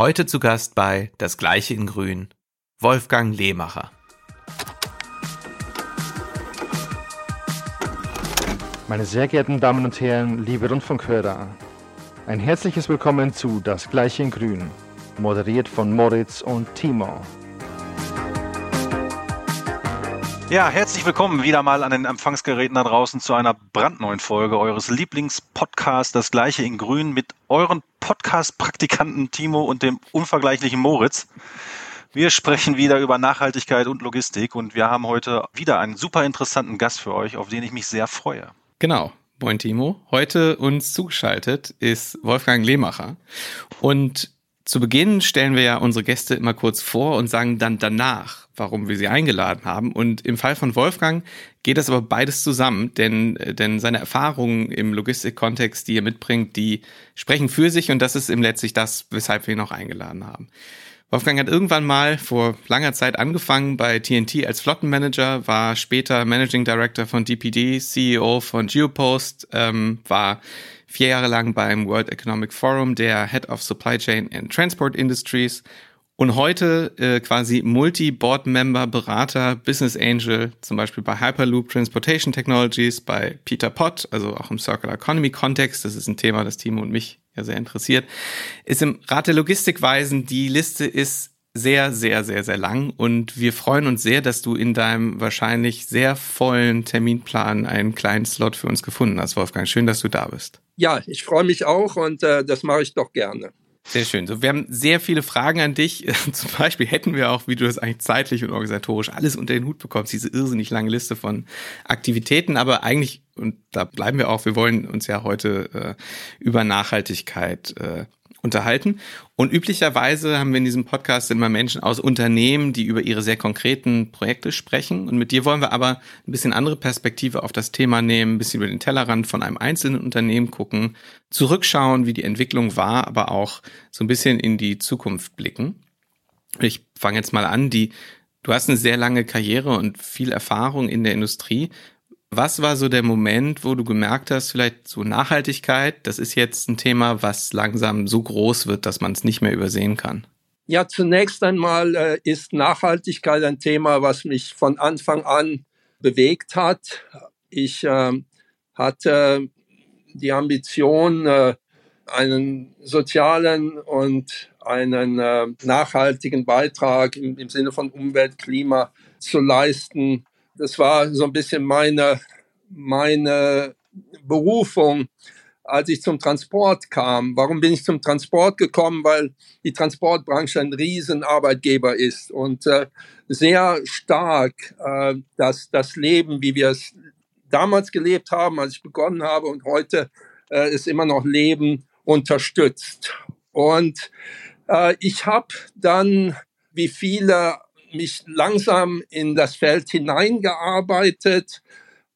Heute zu Gast bei Das Gleiche in Grün, Wolfgang Lehmacher. Meine sehr geehrten Damen und Herren, liebe Rundfunkhörer, ein herzliches Willkommen zu Das Gleiche in Grün, moderiert von Moritz und Timo. Ja, herzlich willkommen wieder mal an den Empfangsgeräten da draußen zu einer brandneuen Folge eures Lieblingspodcasts Das Gleiche in Grün mit euren Podcast-Praktikanten Timo und dem unvergleichlichen Moritz. Wir sprechen wieder über Nachhaltigkeit und Logistik und wir haben heute wieder einen super interessanten Gast für euch, auf den ich mich sehr freue. Genau. Moin Timo. Heute uns zugeschaltet ist Wolfgang Lehmacher. Und zu Beginn stellen wir ja unsere Gäste immer kurz vor und sagen dann danach, warum wir sie eingeladen haben. Und im Fall von Wolfgang geht das aber beides zusammen, denn, denn seine Erfahrungen im Logistikkontext, die er mitbringt, die sprechen für sich und das ist im letztlich das, weshalb wir ihn auch eingeladen haben. Wolfgang hat irgendwann mal vor langer Zeit angefangen bei TNT als Flottenmanager, war später Managing Director von DPD, CEO von Geopost, ähm, war vier Jahre lang beim World Economic Forum der Head of Supply Chain and Transport Industries und heute äh, quasi Multi-Board-Member, Berater, Business Angel, zum Beispiel bei Hyperloop Transportation Technologies, bei Peter Pott, also auch im Circular Economy Kontext, das ist ein Thema, das Timo und mich ja sehr interessiert, ist im Rat der Logistikweisen, die Liste ist sehr, sehr, sehr, sehr lang und wir freuen uns sehr, dass du in deinem wahrscheinlich sehr vollen Terminplan einen kleinen Slot für uns gefunden hast, Wolfgang. Schön, dass du da bist. Ja, ich freue mich auch und äh, das mache ich doch gerne. Sehr schön. So, wir haben sehr viele Fragen an dich. Zum Beispiel hätten wir auch, wie du das eigentlich zeitlich und organisatorisch alles unter den Hut bekommst, diese irrsinnig lange Liste von Aktivitäten. Aber eigentlich, und da bleiben wir auch, wir wollen uns ja heute äh, über Nachhaltigkeit äh, unterhalten. Und üblicherweise haben wir in diesem Podcast immer Menschen aus Unternehmen, die über ihre sehr konkreten Projekte sprechen. Und mit dir wollen wir aber ein bisschen andere Perspektive auf das Thema nehmen, ein bisschen über den Tellerrand von einem einzelnen Unternehmen gucken, zurückschauen, wie die Entwicklung war, aber auch so ein bisschen in die Zukunft blicken. Ich fange jetzt mal an, die Du hast eine sehr lange Karriere und viel Erfahrung in der Industrie. Was war so der Moment, wo du gemerkt hast, vielleicht so Nachhaltigkeit, das ist jetzt ein Thema, was langsam so groß wird, dass man es nicht mehr übersehen kann? Ja, zunächst einmal äh, ist Nachhaltigkeit ein Thema, was mich von Anfang an bewegt hat. Ich äh, hatte die Ambition, äh, einen sozialen und einen äh, nachhaltigen Beitrag im, im Sinne von Umwelt, Klima zu leisten das war so ein bisschen meine, meine Berufung, als ich zum Transport kam. Warum bin ich zum Transport gekommen? Weil die Transportbranche ein Riesenarbeitgeber ist und äh, sehr stark äh, das, das Leben, wie wir es damals gelebt haben, als ich begonnen habe und heute äh, es immer noch leben, unterstützt. Und äh, ich habe dann, wie viele mich langsam in das Feld hineingearbeitet.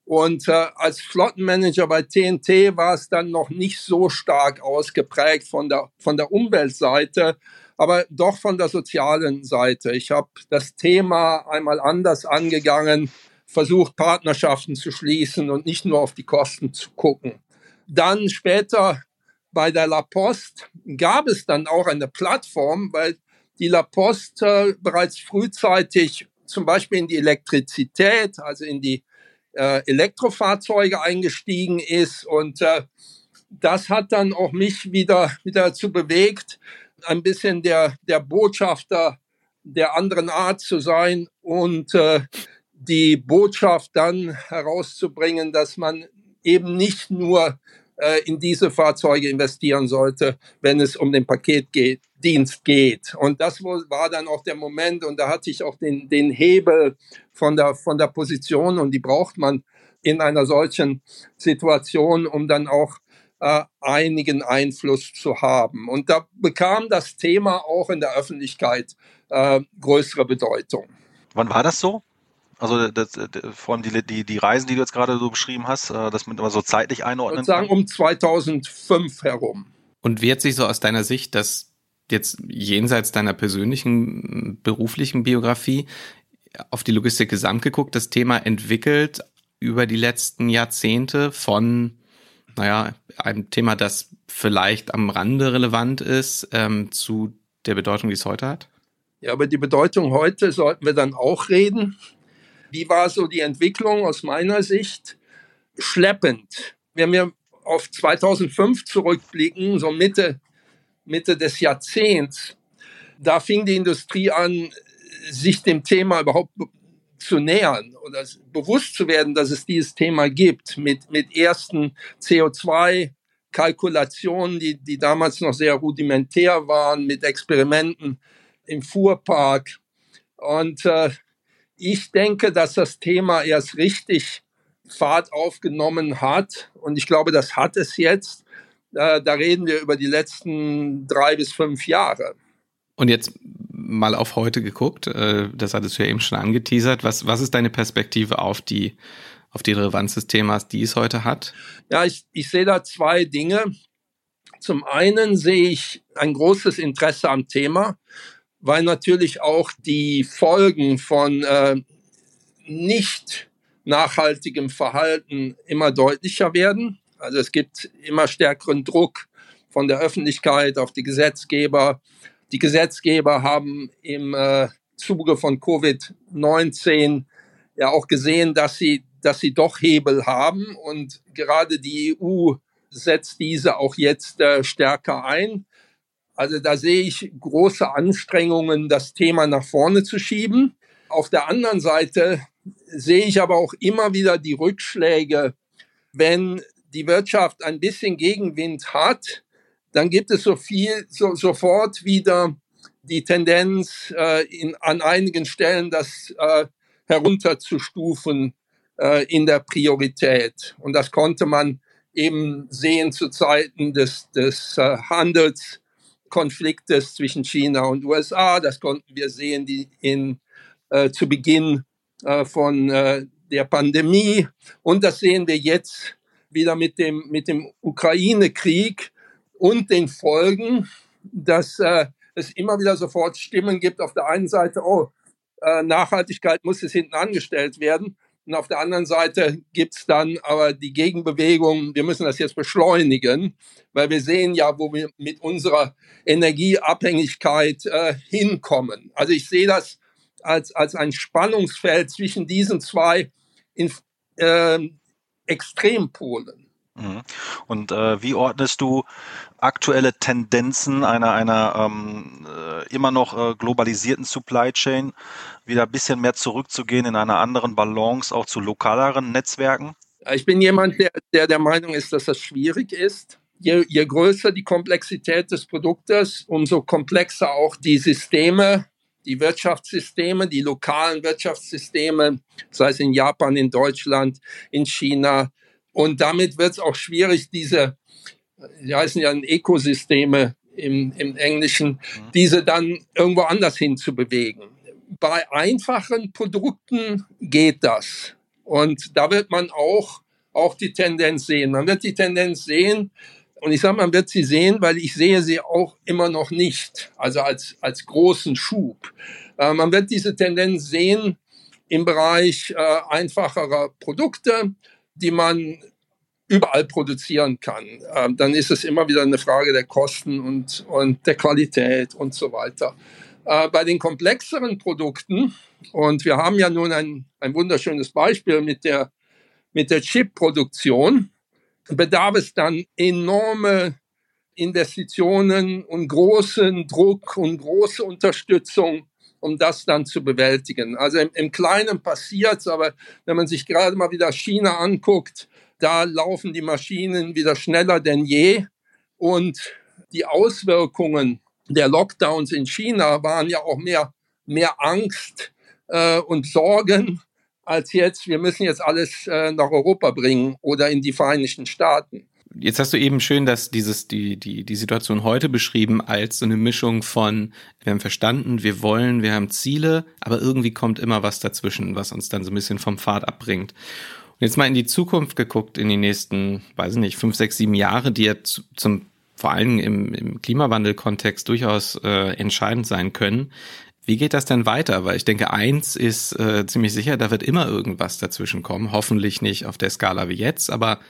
Und äh, als Flottenmanager bei TNT war es dann noch nicht so stark ausgeprägt von der, von der Umweltseite, aber doch von der sozialen Seite. Ich habe das Thema einmal anders angegangen, versucht Partnerschaften zu schließen und nicht nur auf die Kosten zu gucken. Dann später bei der La Poste gab es dann auch eine Plattform, weil die La Poste bereits frühzeitig zum Beispiel in die Elektrizität, also in die äh, Elektrofahrzeuge eingestiegen ist. Und äh, das hat dann auch mich wieder, wieder dazu bewegt, ein bisschen der, der Botschafter der anderen Art zu sein und äh, die Botschaft dann herauszubringen, dass man eben nicht nur äh, in diese Fahrzeuge investieren sollte, wenn es um den Paketdienst geht. Und das war dann auch der Moment und da hatte ich auch den, den Hebel von der, von der Position und die braucht man in einer solchen Situation, um dann auch äh, einigen Einfluss zu haben. Und da bekam das Thema auch in der Öffentlichkeit äh, größere Bedeutung. Wann war das so? Also das, das, vor allem die, die, die Reisen, die du jetzt gerade so beschrieben hast, äh, das mit immer so zeitlich einordnen. Ich würde sagen um 2005 herum. Und wie hat sich so aus deiner Sicht das jetzt jenseits deiner persönlichen beruflichen Biografie auf die Logistik gesamt geguckt, das Thema entwickelt über die letzten Jahrzehnte von, naja, einem Thema, das vielleicht am Rande relevant ist, ähm, zu der Bedeutung, die es heute hat? Ja, über die Bedeutung heute sollten wir dann auch reden. Wie war so die Entwicklung aus meiner Sicht? Schleppend. Wenn wir auf 2005 zurückblicken, so Mitte, Mitte des Jahrzehnts, da fing die Industrie an, sich dem Thema überhaupt zu nähern oder bewusst zu werden, dass es dieses Thema gibt, mit, mit ersten CO2-Kalkulationen, die, die damals noch sehr rudimentär waren, mit Experimenten im Fuhrpark. Und äh, ich denke, dass das Thema erst richtig Fahrt aufgenommen hat. Und ich glaube, das hat es jetzt. Äh, da reden wir über die letzten drei bis fünf Jahre. Und jetzt mal auf heute geguckt, äh, das hattest du ja eben schon angeteasert. Was, was ist deine Perspektive auf die, auf die Relevanz des Themas, die es heute hat? Ja, ich, ich sehe da zwei Dinge. Zum einen sehe ich ein großes Interesse am Thema, weil natürlich auch die Folgen von äh, nicht nachhaltigem Verhalten immer deutlicher werden. Also es gibt immer stärkeren Druck von der Öffentlichkeit auf die Gesetzgeber, die Gesetzgeber haben im äh, Zuge von Covid-19 ja auch gesehen, dass sie, dass sie doch Hebel haben und gerade die EU setzt diese auch jetzt äh, stärker ein. Also da sehe ich große Anstrengungen, das Thema nach vorne zu schieben. Auf der anderen Seite sehe ich aber auch immer wieder die Rückschläge, wenn die Wirtschaft ein bisschen Gegenwind hat, dann gibt es so viel, so, sofort wieder die Tendenz, äh, in, an einigen Stellen das äh, herunterzustufen äh, in der Priorität. Und das konnte man eben sehen zu Zeiten des, des äh, Handelskonfliktes zwischen China und USA. Das konnten wir sehen die in, äh, zu Beginn äh, von äh, der Pandemie. Und das sehen wir jetzt wieder mit dem, mit dem Ukraine-Krieg, und den Folgen, dass äh, es immer wieder sofort Stimmen gibt auf der einen Seite, oh, äh, Nachhaltigkeit muss jetzt hinten angestellt werden. Und auf der anderen Seite gibt's dann aber die Gegenbewegung, wir müssen das jetzt beschleunigen, weil wir sehen ja, wo wir mit unserer Energieabhängigkeit äh, hinkommen. Also ich sehe das als, als ein Spannungsfeld zwischen diesen zwei in, äh, Extrempolen. Mhm. Und äh, wie ordnest du aktuelle Tendenzen einer, einer ähm, äh, immer noch äh, globalisierten Supply Chain wieder ein bisschen mehr zurückzugehen in einer anderen Balance auch zu lokaleren Netzwerken? Ich bin jemand, der, der der Meinung ist, dass das schwierig ist. Je, je größer die Komplexität des Produktes, umso komplexer auch die Systeme, die Wirtschaftssysteme, die lokalen Wirtschaftssysteme, sei es in Japan, in Deutschland, in China, und damit wird es auch schwierig, diese, die heißen ja Ökosysteme im, im Englischen, mhm. diese dann irgendwo anders hin zu bewegen. Bei einfachen Produkten geht das. Und da wird man auch, auch die Tendenz sehen. Man wird die Tendenz sehen, und ich sage, man wird sie sehen, weil ich sehe sie auch immer noch nicht, also als, als großen Schub. Äh, man wird diese Tendenz sehen im Bereich äh, einfacherer Produkte, die man überall produzieren kann. Ähm, dann ist es immer wieder eine Frage der Kosten und, und der Qualität und so weiter. Äh, bei den komplexeren Produkten, und wir haben ja nun ein, ein wunderschönes Beispiel mit der, mit der Chip-Produktion, bedarf es dann enorme Investitionen und großen Druck und große Unterstützung um das dann zu bewältigen. Also im, im Kleinen passiert's, aber wenn man sich gerade mal wieder China anguckt, da laufen die Maschinen wieder schneller denn je und die Auswirkungen der Lockdowns in China waren ja auch mehr, mehr Angst äh, und Sorgen als jetzt, wir müssen jetzt alles äh, nach Europa bringen oder in die Vereinigten Staaten. Jetzt hast du eben schön, dass dieses, die, die, die Situation heute beschrieben als so eine Mischung von, wir haben verstanden, wir wollen, wir haben Ziele, aber irgendwie kommt immer was dazwischen, was uns dann so ein bisschen vom Pfad abbringt. Und jetzt mal in die Zukunft geguckt, in die nächsten, weiß ich nicht, fünf, sechs, sieben Jahre, die ja zum, vor allem im, im Klimawandel-Kontext durchaus äh, entscheidend sein können. Wie geht das denn weiter? Weil ich denke, eins ist äh, ziemlich sicher, da wird immer irgendwas dazwischen kommen. Hoffentlich nicht auf der Skala wie jetzt, aber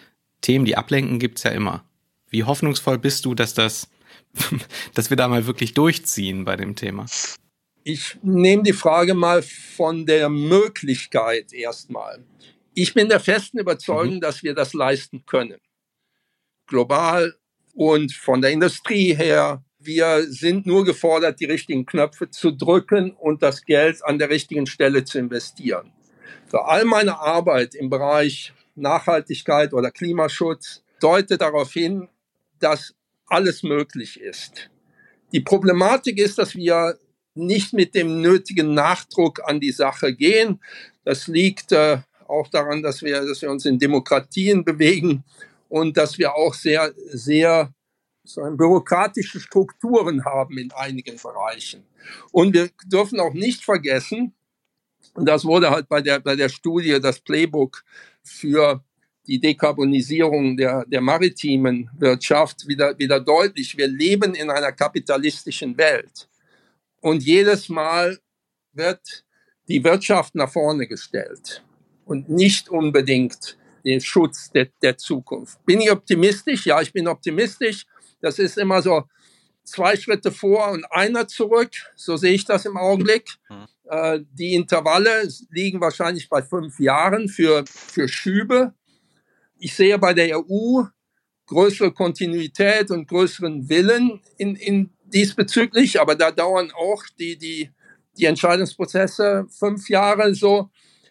Themen, die ablenken, gibt's ja immer. Wie hoffnungsvoll bist du, dass das dass wir da mal wirklich durchziehen bei dem Thema? Ich nehme die Frage mal von der Möglichkeit erstmal. Ich bin der festen Überzeugung, mhm. dass wir das leisten können. Global und von der Industrie her. Wir sind nur gefordert, die richtigen Knöpfe zu drücken und das Geld an der richtigen Stelle zu investieren. Für all meine Arbeit im Bereich Nachhaltigkeit oder Klimaschutz deutet darauf hin, dass alles möglich ist. Die Problematik ist, dass wir nicht mit dem nötigen Nachdruck an die Sache gehen. Das liegt äh, auch daran, dass wir, dass wir uns in Demokratien bewegen und dass wir auch sehr, sehr so bürokratische Strukturen haben in einigen Bereichen. Und wir dürfen auch nicht vergessen, und das wurde halt bei der, bei der Studie, das Playbook für die Dekarbonisierung der, der maritimen Wirtschaft wieder, wieder deutlich. Wir leben in einer kapitalistischen Welt. Und jedes Mal wird die Wirtschaft nach vorne gestellt und nicht unbedingt den Schutz der, der Zukunft. Bin ich optimistisch? Ja, ich bin optimistisch. Das ist immer so zwei Schritte vor und einer zurück. So sehe ich das im Augenblick. Mhm. Äh, die Intervalle liegen wahrscheinlich bei fünf Jahren für, für Schübe ich sehe bei der EU größere Kontinuität und größeren Willen in, in diesbezüglich, aber da dauern auch die, die, die Entscheidungsprozesse fünf Jahre so.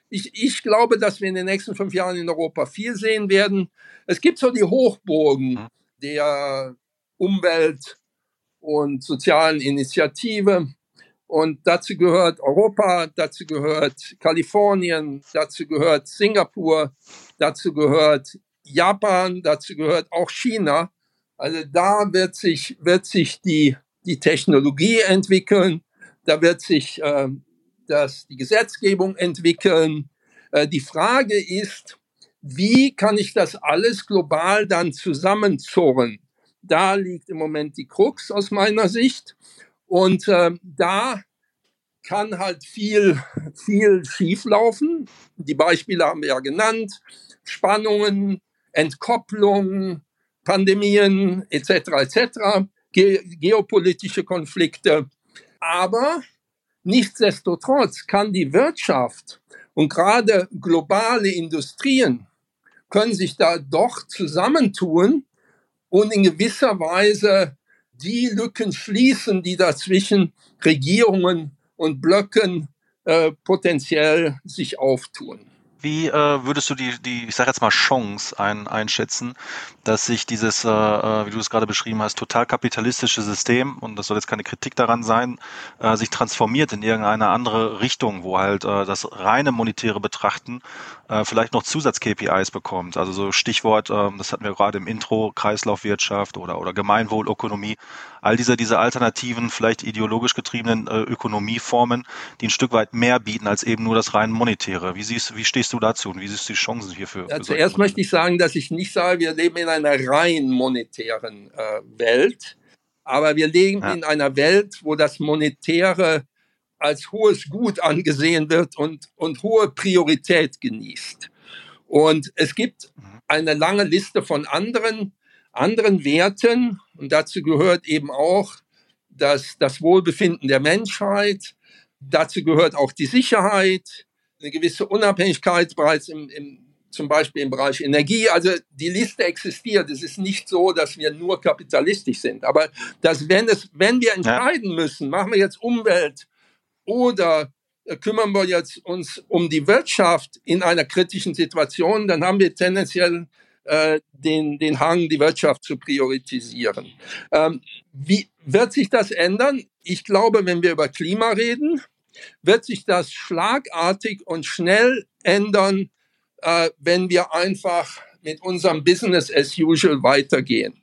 Ich, ich glaube, dass wir in den nächsten fünf Jahren in Europa viel sehen werden. Es gibt so die Hochburgen der Umwelt- und sozialen Initiative. Und dazu gehört Europa, dazu gehört Kalifornien, dazu gehört Singapur, dazu gehört Japan, dazu gehört auch China. Also da wird sich, wird sich die, die Technologie entwickeln, da wird sich äh, das, die Gesetzgebung entwickeln. Äh, die Frage ist, wie kann ich das alles global dann zusammenzurren? Da liegt im Moment die Krux aus meiner Sicht. Und äh, da kann halt viel, viel schieflaufen. Die Beispiele haben wir ja genannt. Spannungen, Entkopplung, Pandemien etc. etc. Ge geopolitische Konflikte. Aber nichtsdestotrotz kann die Wirtschaft und gerade globale Industrien können sich da doch zusammentun und in gewisser Weise die Lücken schließen, die dazwischen Regierungen und Blöcken äh, potenziell sich auftun. Wie äh, würdest du die, die, ich sage jetzt mal Chance ein, einschätzen, dass sich dieses, äh, äh, wie du es gerade beschrieben hast, total kapitalistische System, und das soll jetzt keine Kritik daran sein, äh, sich transformiert in irgendeine andere Richtung, wo halt äh, das reine monetäre Betrachten äh, vielleicht noch Zusatz-KPIs bekommt. Also so Stichwort, äh, das hatten wir gerade im Intro, Kreislaufwirtschaft oder, oder Gemeinwohlökonomie, all diese, diese alternativen, vielleicht ideologisch getriebenen äh, Ökonomieformen, die ein Stück weit mehr bieten als eben nur das rein monetäre. Wie siehst, wie stehst du dazu und wie siehst du die Chancen hierfür? Ja, zuerst möchte ich sagen, dass ich nicht sage, wir leben in einer rein monetären äh, Welt, aber wir leben ja. in einer Welt, wo das Monetäre als hohes Gut angesehen wird und, und hohe Priorität genießt. Und es gibt mhm. eine lange Liste von anderen, anderen Werten und dazu gehört eben auch das, das Wohlbefinden der Menschheit, dazu gehört auch die Sicherheit, eine gewisse Unabhängigkeit bereits im, im, zum Beispiel im Bereich Energie. Also die Liste existiert. Es ist nicht so, dass wir nur kapitalistisch sind. Aber dass wenn, es, wenn wir entscheiden ja. müssen, machen wir jetzt Umwelt oder äh, kümmern wir jetzt uns um die Wirtschaft in einer kritischen Situation, dann haben wir tendenziell äh, den, den Hang, die Wirtschaft zu priorisieren. Ähm, wie wird sich das ändern? Ich glaube, wenn wir über Klima reden, wird sich das schlagartig und schnell ändern, äh, wenn wir einfach mit unserem Business as usual weitergehen.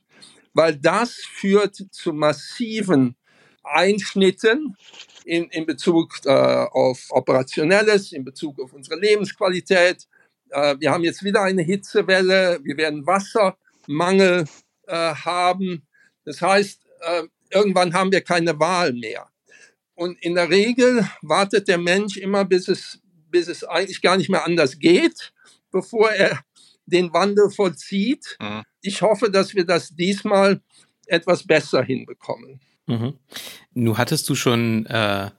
Weil das führt zu massiven Einschnitten in, in Bezug äh, auf Operationelles, in Bezug auf unsere Lebensqualität. Äh, wir haben jetzt wieder eine Hitzewelle, wir werden Wassermangel äh, haben. Das heißt, äh, irgendwann haben wir keine Wahl mehr. Und in der Regel wartet der Mensch immer, bis es, bis es eigentlich gar nicht mehr anders geht, bevor er den Wandel vollzieht. Mhm. Ich hoffe, dass wir das diesmal etwas besser hinbekommen. Mhm. Nun hattest du schon äh,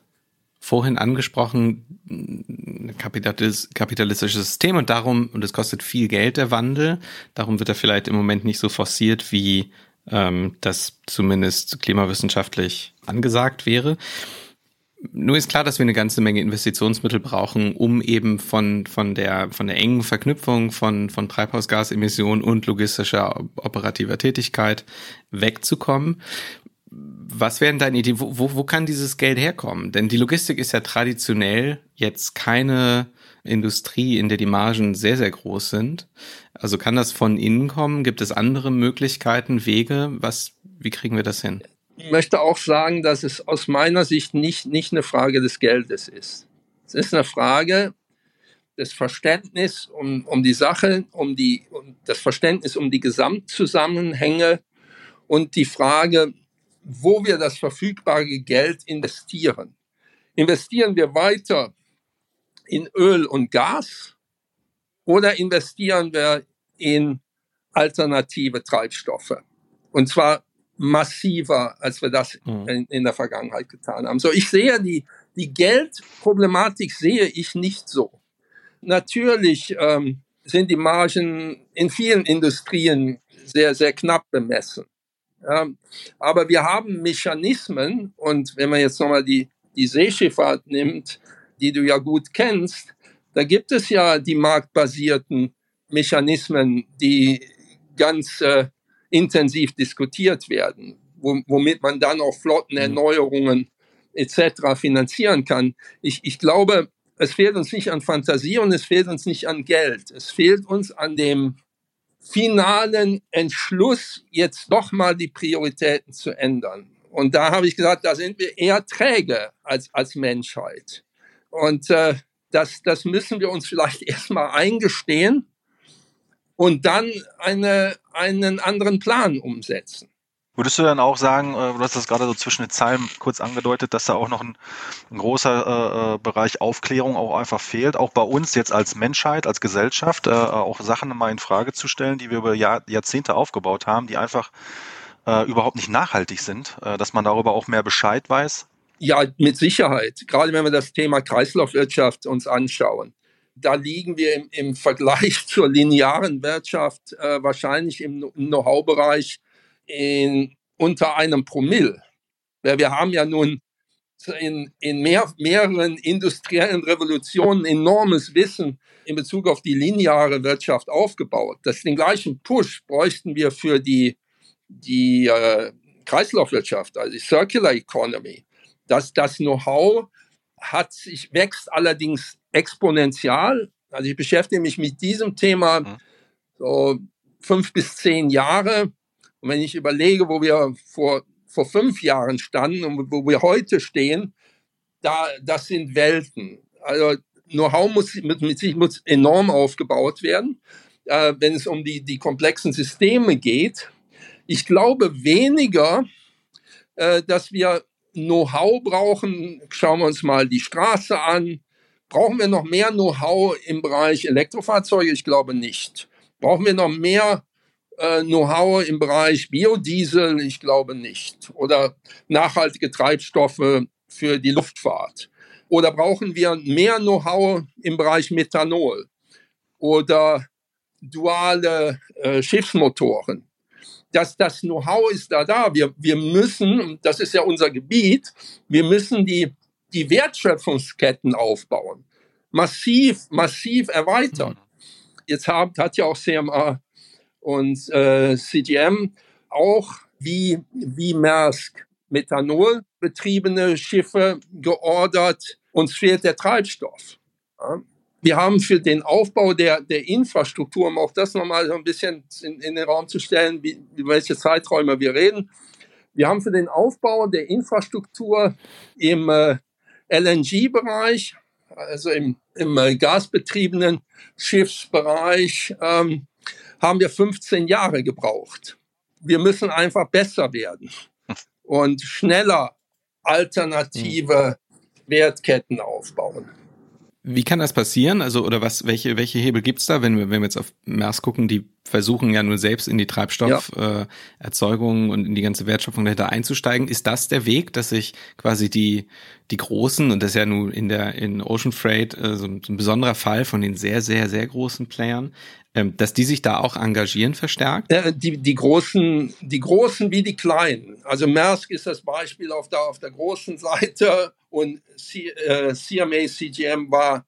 vorhin angesprochen, kapitalis kapitalistisches System und darum, und es kostet viel Geld, der Wandel, darum wird er vielleicht im Moment nicht so forciert, wie ähm, das zumindest klimawissenschaftlich angesagt wäre. Nur ist klar, dass wir eine ganze Menge Investitionsmittel brauchen, um eben von, von, der, von der engen Verknüpfung von, von Treibhausgasemissionen und logistischer operativer Tätigkeit wegzukommen. Was wären deine Ideen? Wo, wo, wo kann dieses Geld herkommen? Denn die Logistik ist ja traditionell jetzt keine Industrie, in der die Margen sehr, sehr groß sind. Also kann das von innen kommen? Gibt es andere Möglichkeiten, Wege? Was, wie kriegen wir das hin? Ich möchte auch sagen, dass es aus meiner Sicht nicht, nicht eine Frage des Geldes ist. Es ist eine Frage des Verständnisses um, um die Sache, um, die, um das Verständnis um die Gesamtzusammenhänge und die Frage, wo wir das verfügbare Geld investieren. Investieren wir weiter in Öl und Gas oder investieren wir in alternative Treibstoffe? Und zwar massiver, als wir das mhm. in, in, der Vergangenheit getan haben. So, ich sehe die, die Geldproblematik sehe ich nicht so. Natürlich ähm, sind die Margen in vielen Industrien sehr, sehr knapp bemessen. Ja, aber wir haben Mechanismen und wenn man jetzt nochmal die, die Seeschifffahrt nimmt, die du ja gut kennst, da gibt es ja die marktbasierten Mechanismen, die ganz äh, intensiv diskutiert werden, womit man dann auch Flottenerneuerungen etc. finanzieren kann. Ich, ich glaube, es fehlt uns nicht an Fantasie und es fehlt uns nicht an Geld. Es fehlt uns an dem finalen Entschluss, jetzt doch mal die Prioritäten zu ändern. Und da habe ich gesagt, da sind wir eher träge als, als Menschheit. Und äh, das, das müssen wir uns vielleicht erstmal eingestehen und dann eine, einen anderen Plan umsetzen. Würdest du dann auch sagen, äh, du hast das gerade so zwischen den Zeilen kurz angedeutet, dass da auch noch ein, ein großer äh, äh, Bereich Aufklärung auch einfach fehlt, auch bei uns jetzt als Menschheit, als Gesellschaft, äh, auch Sachen mal in Frage zu stellen, die wir über Jahr, Jahrzehnte aufgebaut haben, die einfach äh, überhaupt nicht nachhaltig sind, äh, dass man darüber auch mehr Bescheid weiß? Ja, mit Sicherheit. Gerade wenn wir das Thema Kreislaufwirtschaft uns anschauen. Da liegen wir im, im Vergleich zur linearen Wirtschaft äh, wahrscheinlich im Know-how-Bereich unter einem Promille. Weil wir haben ja nun in, in mehr, mehreren industriellen Revolutionen enormes Wissen in Bezug auf die lineare Wirtschaft aufgebaut. Das den gleichen Push bräuchten wir für die, die äh, Kreislaufwirtschaft, also die Circular Economy. Das, das Know-how hat sich, wächst allerdings exponentiell. Also ich beschäftige mich mit diesem Thema mhm. so fünf bis zehn Jahre und wenn ich überlege, wo wir vor, vor fünf Jahren standen und wo wir heute stehen, da, das sind Welten. Also Know-how muss mit, mit sich muss enorm aufgebaut werden, äh, wenn es um die, die komplexen Systeme geht. Ich glaube weniger, äh, dass wir Know-how brauchen. Schauen wir uns mal die Straße an. Brauchen wir noch mehr Know-how im Bereich Elektrofahrzeuge? Ich glaube nicht. Brauchen wir noch mehr äh, Know-how im Bereich Biodiesel? Ich glaube nicht. Oder nachhaltige Treibstoffe für die Luftfahrt? Oder brauchen wir mehr Know-how im Bereich Methanol? Oder duale äh, Schiffsmotoren? Das, das Know-how ist da da. Wir, wir müssen, das ist ja unser Gebiet, wir müssen die, die Wertschöpfungsketten aufbauen. Massiv, massiv erweitern. Mhm. Jetzt hat, hat ja auch CMA und äh, CGM auch wie, wie Maersk Methanol betriebene Schiffe geordert. Uns fehlt der Treibstoff. Ja. Wir haben für den Aufbau der, der Infrastruktur, um auch das nochmal so ein bisschen in, in den Raum zu stellen, wie, über welche Zeiträume wir reden, wir haben für den Aufbau der Infrastruktur im äh, LNG-Bereich, also im, im äh, gasbetriebenen Schiffsbereich, ähm, haben wir 15 Jahre gebraucht. Wir müssen einfach besser werden und schneller alternative Wertketten aufbauen. Wie kann das passieren? Also, oder was, welche, welche Hebel gibt's da, wenn wir, wenn wir jetzt auf Mers gucken, die versuchen ja nur selbst in die Treibstofferzeugung ja. äh, und in die ganze Wertschöpfung dahinter einzusteigen. Ist das der Weg, dass sich quasi die, die großen, und das ist ja nun in der, in Ocean Freight äh, so, ein, so ein besonderer Fall von den sehr, sehr, sehr großen Playern, ähm, dass die sich da auch engagieren verstärkt? Äh, die, die großen, die großen wie die kleinen. Also Maersk ist das Beispiel auf der, auf der großen Seite und C, äh, CMA CGM war,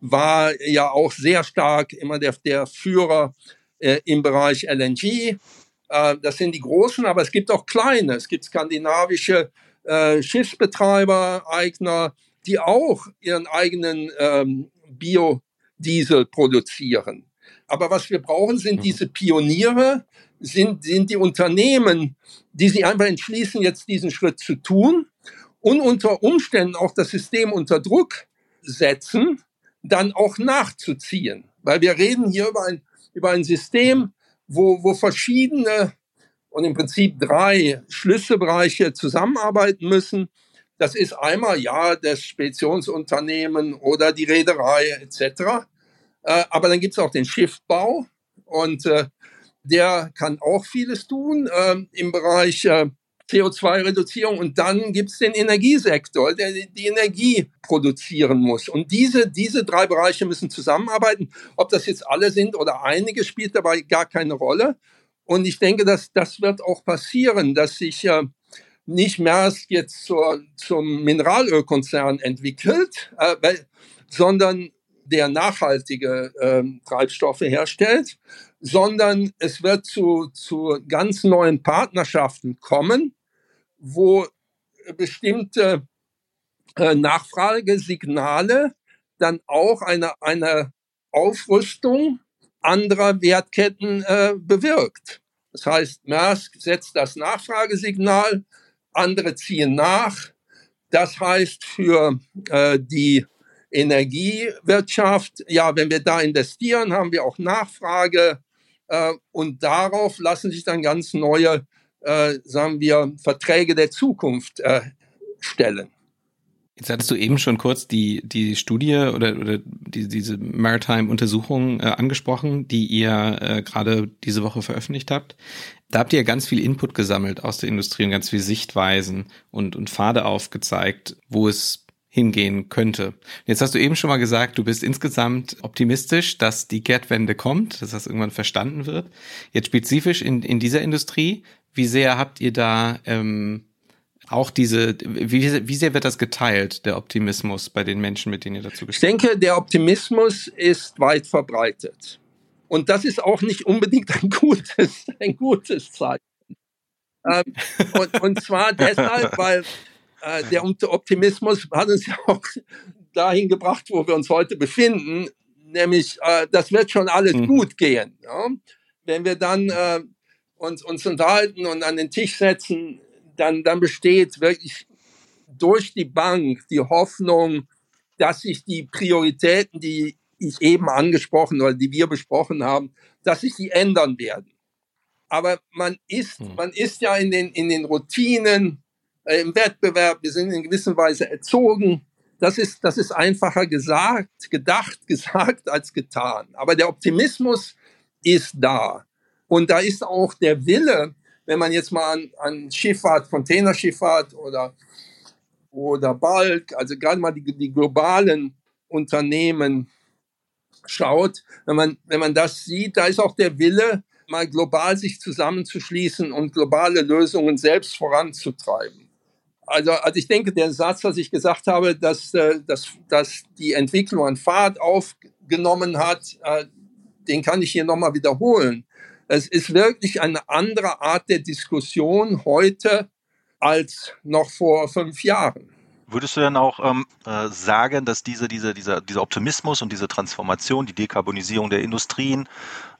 war ja auch sehr stark immer der, der Führer äh, im Bereich LNG. Äh, das sind die großen, aber es gibt auch kleine. Es gibt skandinavische äh, Schiffsbetreiber, Eigner, die auch ihren eigenen ähm, Biodiesel produzieren. Aber was wir brauchen, sind mhm. diese Pioniere, sind, sind die Unternehmen, die sich einfach entschließen, jetzt diesen Schritt zu tun und unter Umständen auch das System unter Druck setzen, dann auch nachzuziehen. Weil wir reden hier über ein, über ein System, wo, wo verschiedene und im Prinzip drei Schlüsselbereiche zusammenarbeiten müssen. Das ist einmal ja das Speditionsunternehmen oder die Reederei etc. Äh, aber dann gibt es auch den Schiffbau und äh, der kann auch vieles tun äh, im Bereich äh, CO2-Reduzierung. Und dann gibt es den Energiesektor, der die Energie produzieren muss. Und diese, diese drei Bereiche müssen zusammenarbeiten. Ob das jetzt alle sind oder einige, spielt dabei gar keine Rolle. Und ich denke, dass das wird auch passieren, dass sich äh, nicht Maersk jetzt zur, zum Mineralölkonzern entwickelt, äh, weil, sondern der nachhaltige äh, Treibstoffe herstellt, sondern es wird zu, zu ganz neuen Partnerschaften kommen, wo bestimmte äh, Nachfragesignale dann auch eine, eine Aufrüstung anderer Wertketten äh, bewirkt. Das heißt, Maersk setzt das Nachfragesignal, andere ziehen nach. Das heißt für äh, die Energiewirtschaft, ja, wenn wir da investieren, haben wir auch Nachfrage und darauf lassen sich dann ganz neue äh, sagen wir, Verträge der Zukunft äh, stellen. Jetzt hattest du eben schon kurz die, die Studie oder, oder die, diese Maritime-Untersuchung äh, angesprochen, die ihr äh, gerade diese Woche veröffentlicht habt. Da habt ihr ganz viel Input gesammelt aus der Industrie und ganz viele Sichtweisen und, und Pfade aufgezeigt, wo es hingehen könnte. Jetzt hast du eben schon mal gesagt, du bist insgesamt optimistisch, dass die Kehrtwende kommt, dass das irgendwann verstanden wird. Jetzt spezifisch in, in dieser Industrie, wie sehr habt ihr da ähm, auch diese, wie, wie sehr wird das geteilt, der Optimismus bei den Menschen, mit denen ihr dazu gesprochen habt? Ich denke, der Optimismus ist weit verbreitet. Und das ist auch nicht unbedingt ein gutes, ein gutes Zeichen. Ähm, und, und zwar deshalb, weil äh, der Optimismus hat uns ja auch dahin gebracht, wo wir uns heute befinden, nämlich äh, das wird schon alles mhm. gut gehen. Ja? Wenn wir dann äh, uns, uns unterhalten und an den Tisch setzen, dann, dann besteht wirklich durch die Bank die Hoffnung, dass sich die Prioritäten, die ich eben angesprochen oder die wir besprochen haben, dass sich die ändern werden. Aber man ist, hm. man ist ja in den, in den Routinen, äh, im Wettbewerb, wir sind in gewisser Weise erzogen. Das ist, das ist einfacher gesagt, gedacht, gesagt als getan. Aber der Optimismus ist da. Und da ist auch der Wille, wenn man jetzt mal an, an Schifffahrt, Containerschifffahrt oder, oder Balk, also gerade mal die, die globalen Unternehmen schaut, wenn man, wenn man das sieht, da ist auch der Wille, mal global sich zusammenzuschließen und globale Lösungen selbst voranzutreiben. Also, also ich denke, der Satz, was ich gesagt habe, dass, äh, dass, dass die Entwicklung an Fahrt aufgenommen hat, äh, den kann ich hier nochmal wiederholen. Es ist wirklich eine andere Art der Diskussion heute als noch vor fünf Jahren. Würdest du denn auch ähm, äh, sagen, dass diese, diese, dieser, dieser Optimismus und diese Transformation, die Dekarbonisierung der Industrien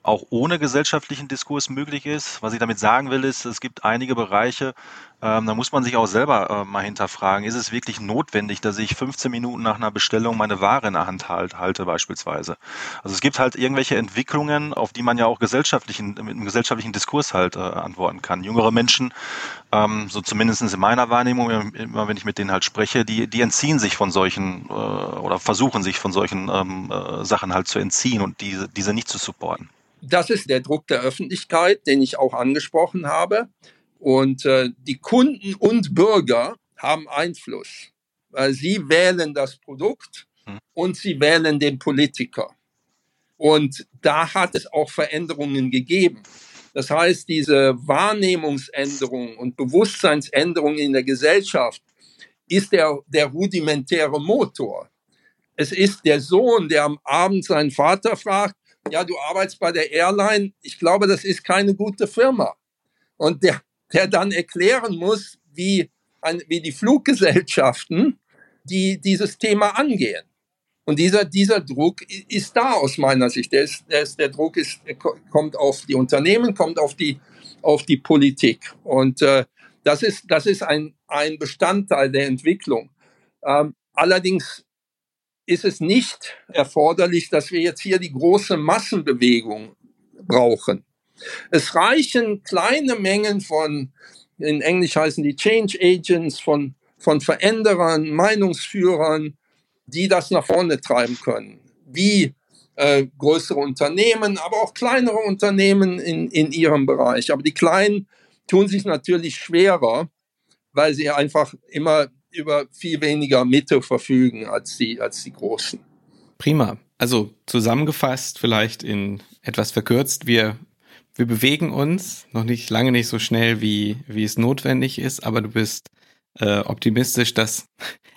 auch ohne gesellschaftlichen Diskurs möglich ist? Was ich damit sagen will, ist, es gibt einige Bereiche, ähm, da muss man sich auch selber äh, mal hinterfragen, ist es wirklich notwendig, dass ich 15 Minuten nach einer Bestellung meine Ware in der Hand halt, halte beispielsweise. Also es gibt halt irgendwelche Entwicklungen, auf die man ja auch gesellschaftlichen, mit einem gesellschaftlichen Diskurs halt äh, antworten kann. Jüngere Menschen, ähm, so zumindest in meiner Wahrnehmung, immer wenn ich mit denen halt spreche, die, die entziehen sich von solchen äh, oder versuchen sich von solchen ähm, äh, Sachen halt zu entziehen und diese, diese nicht zu supporten. Das ist der Druck der Öffentlichkeit, den ich auch angesprochen habe. Und äh, die Kunden und Bürger haben Einfluss, weil sie wählen das Produkt hm. und sie wählen den Politiker. Und da hat es auch Veränderungen gegeben. Das heißt, diese Wahrnehmungsänderung und Bewusstseinsänderung in der Gesellschaft ist der, der rudimentäre Motor. Es ist der Sohn, der am Abend seinen Vater fragt, ja, du arbeitest bei der Airline, ich glaube, das ist keine gute Firma. Und der, der dann erklären muss, wie, wie die Fluggesellschaften, die dieses Thema angehen. Und dieser, dieser Druck ist da aus meiner Sicht. Der, ist, der, ist, der Druck ist, kommt auf die Unternehmen, kommt auf die, auf die Politik. Und äh, das ist, das ist ein, ein Bestandteil der Entwicklung. Ähm, allerdings ist es nicht erforderlich, dass wir jetzt hier die große Massenbewegung brauchen. Es reichen kleine Mengen von, in Englisch heißen die Change Agents, von, von Veränderern, Meinungsführern, die das nach vorne treiben können. Wie äh, größere Unternehmen, aber auch kleinere Unternehmen in, in ihrem Bereich. Aber die kleinen tun sich natürlich schwerer, weil sie einfach immer über viel weniger Mitte verfügen als die, als die großen. Prima. Also zusammengefasst, vielleicht in etwas verkürzt, wir wir bewegen uns noch nicht lange nicht so schnell, wie, wie es notwendig ist, aber du bist äh, optimistisch, dass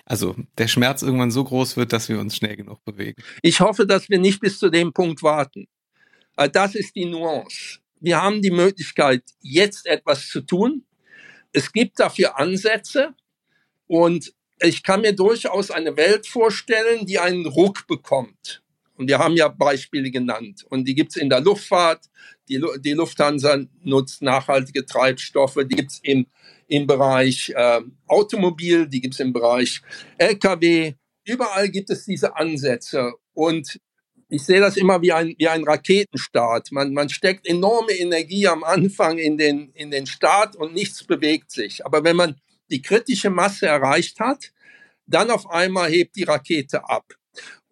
also der Schmerz irgendwann so groß wird, dass wir uns schnell genug bewegen. Ich hoffe, dass wir nicht bis zu dem Punkt warten. Äh, das ist die Nuance. Wir haben die Möglichkeit, jetzt etwas zu tun. Es gibt dafür Ansätze und ich kann mir durchaus eine Welt vorstellen, die einen Ruck bekommt. Und wir haben ja Beispiele genannt. Und die gibt es in der Luftfahrt. Die, die Lufthansa nutzt nachhaltige Treibstoffe. Die gibt es im, im Bereich äh, Automobil, die gibt es im Bereich Lkw. Überall gibt es diese Ansätze. Und ich sehe das immer wie ein, wie ein Raketenstart. Man, man steckt enorme Energie am Anfang in den, in den Start und nichts bewegt sich. Aber wenn man die kritische Masse erreicht hat, dann auf einmal hebt die Rakete ab.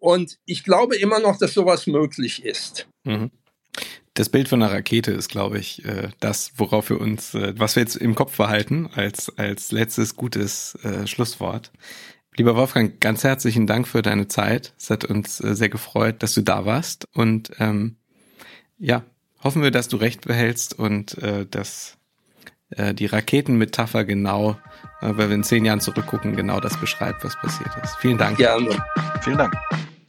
Und ich glaube immer noch, dass sowas möglich ist. Mhm. Das Bild von einer Rakete ist, glaube ich, äh, das, worauf wir uns, äh, was wir jetzt im Kopf behalten, als, als letztes gutes äh, Schlusswort. Lieber Wolfgang, ganz herzlichen Dank für deine Zeit. Es hat uns sehr gefreut, dass du da warst. Und ähm, ja, hoffen wir, dass du recht behältst und äh, dass äh, die Raketenmetapher genau, äh, weil wir in zehn Jahren zurückgucken, genau das beschreibt, was passiert ist. Vielen Dank. Gerne. Vielen Dank.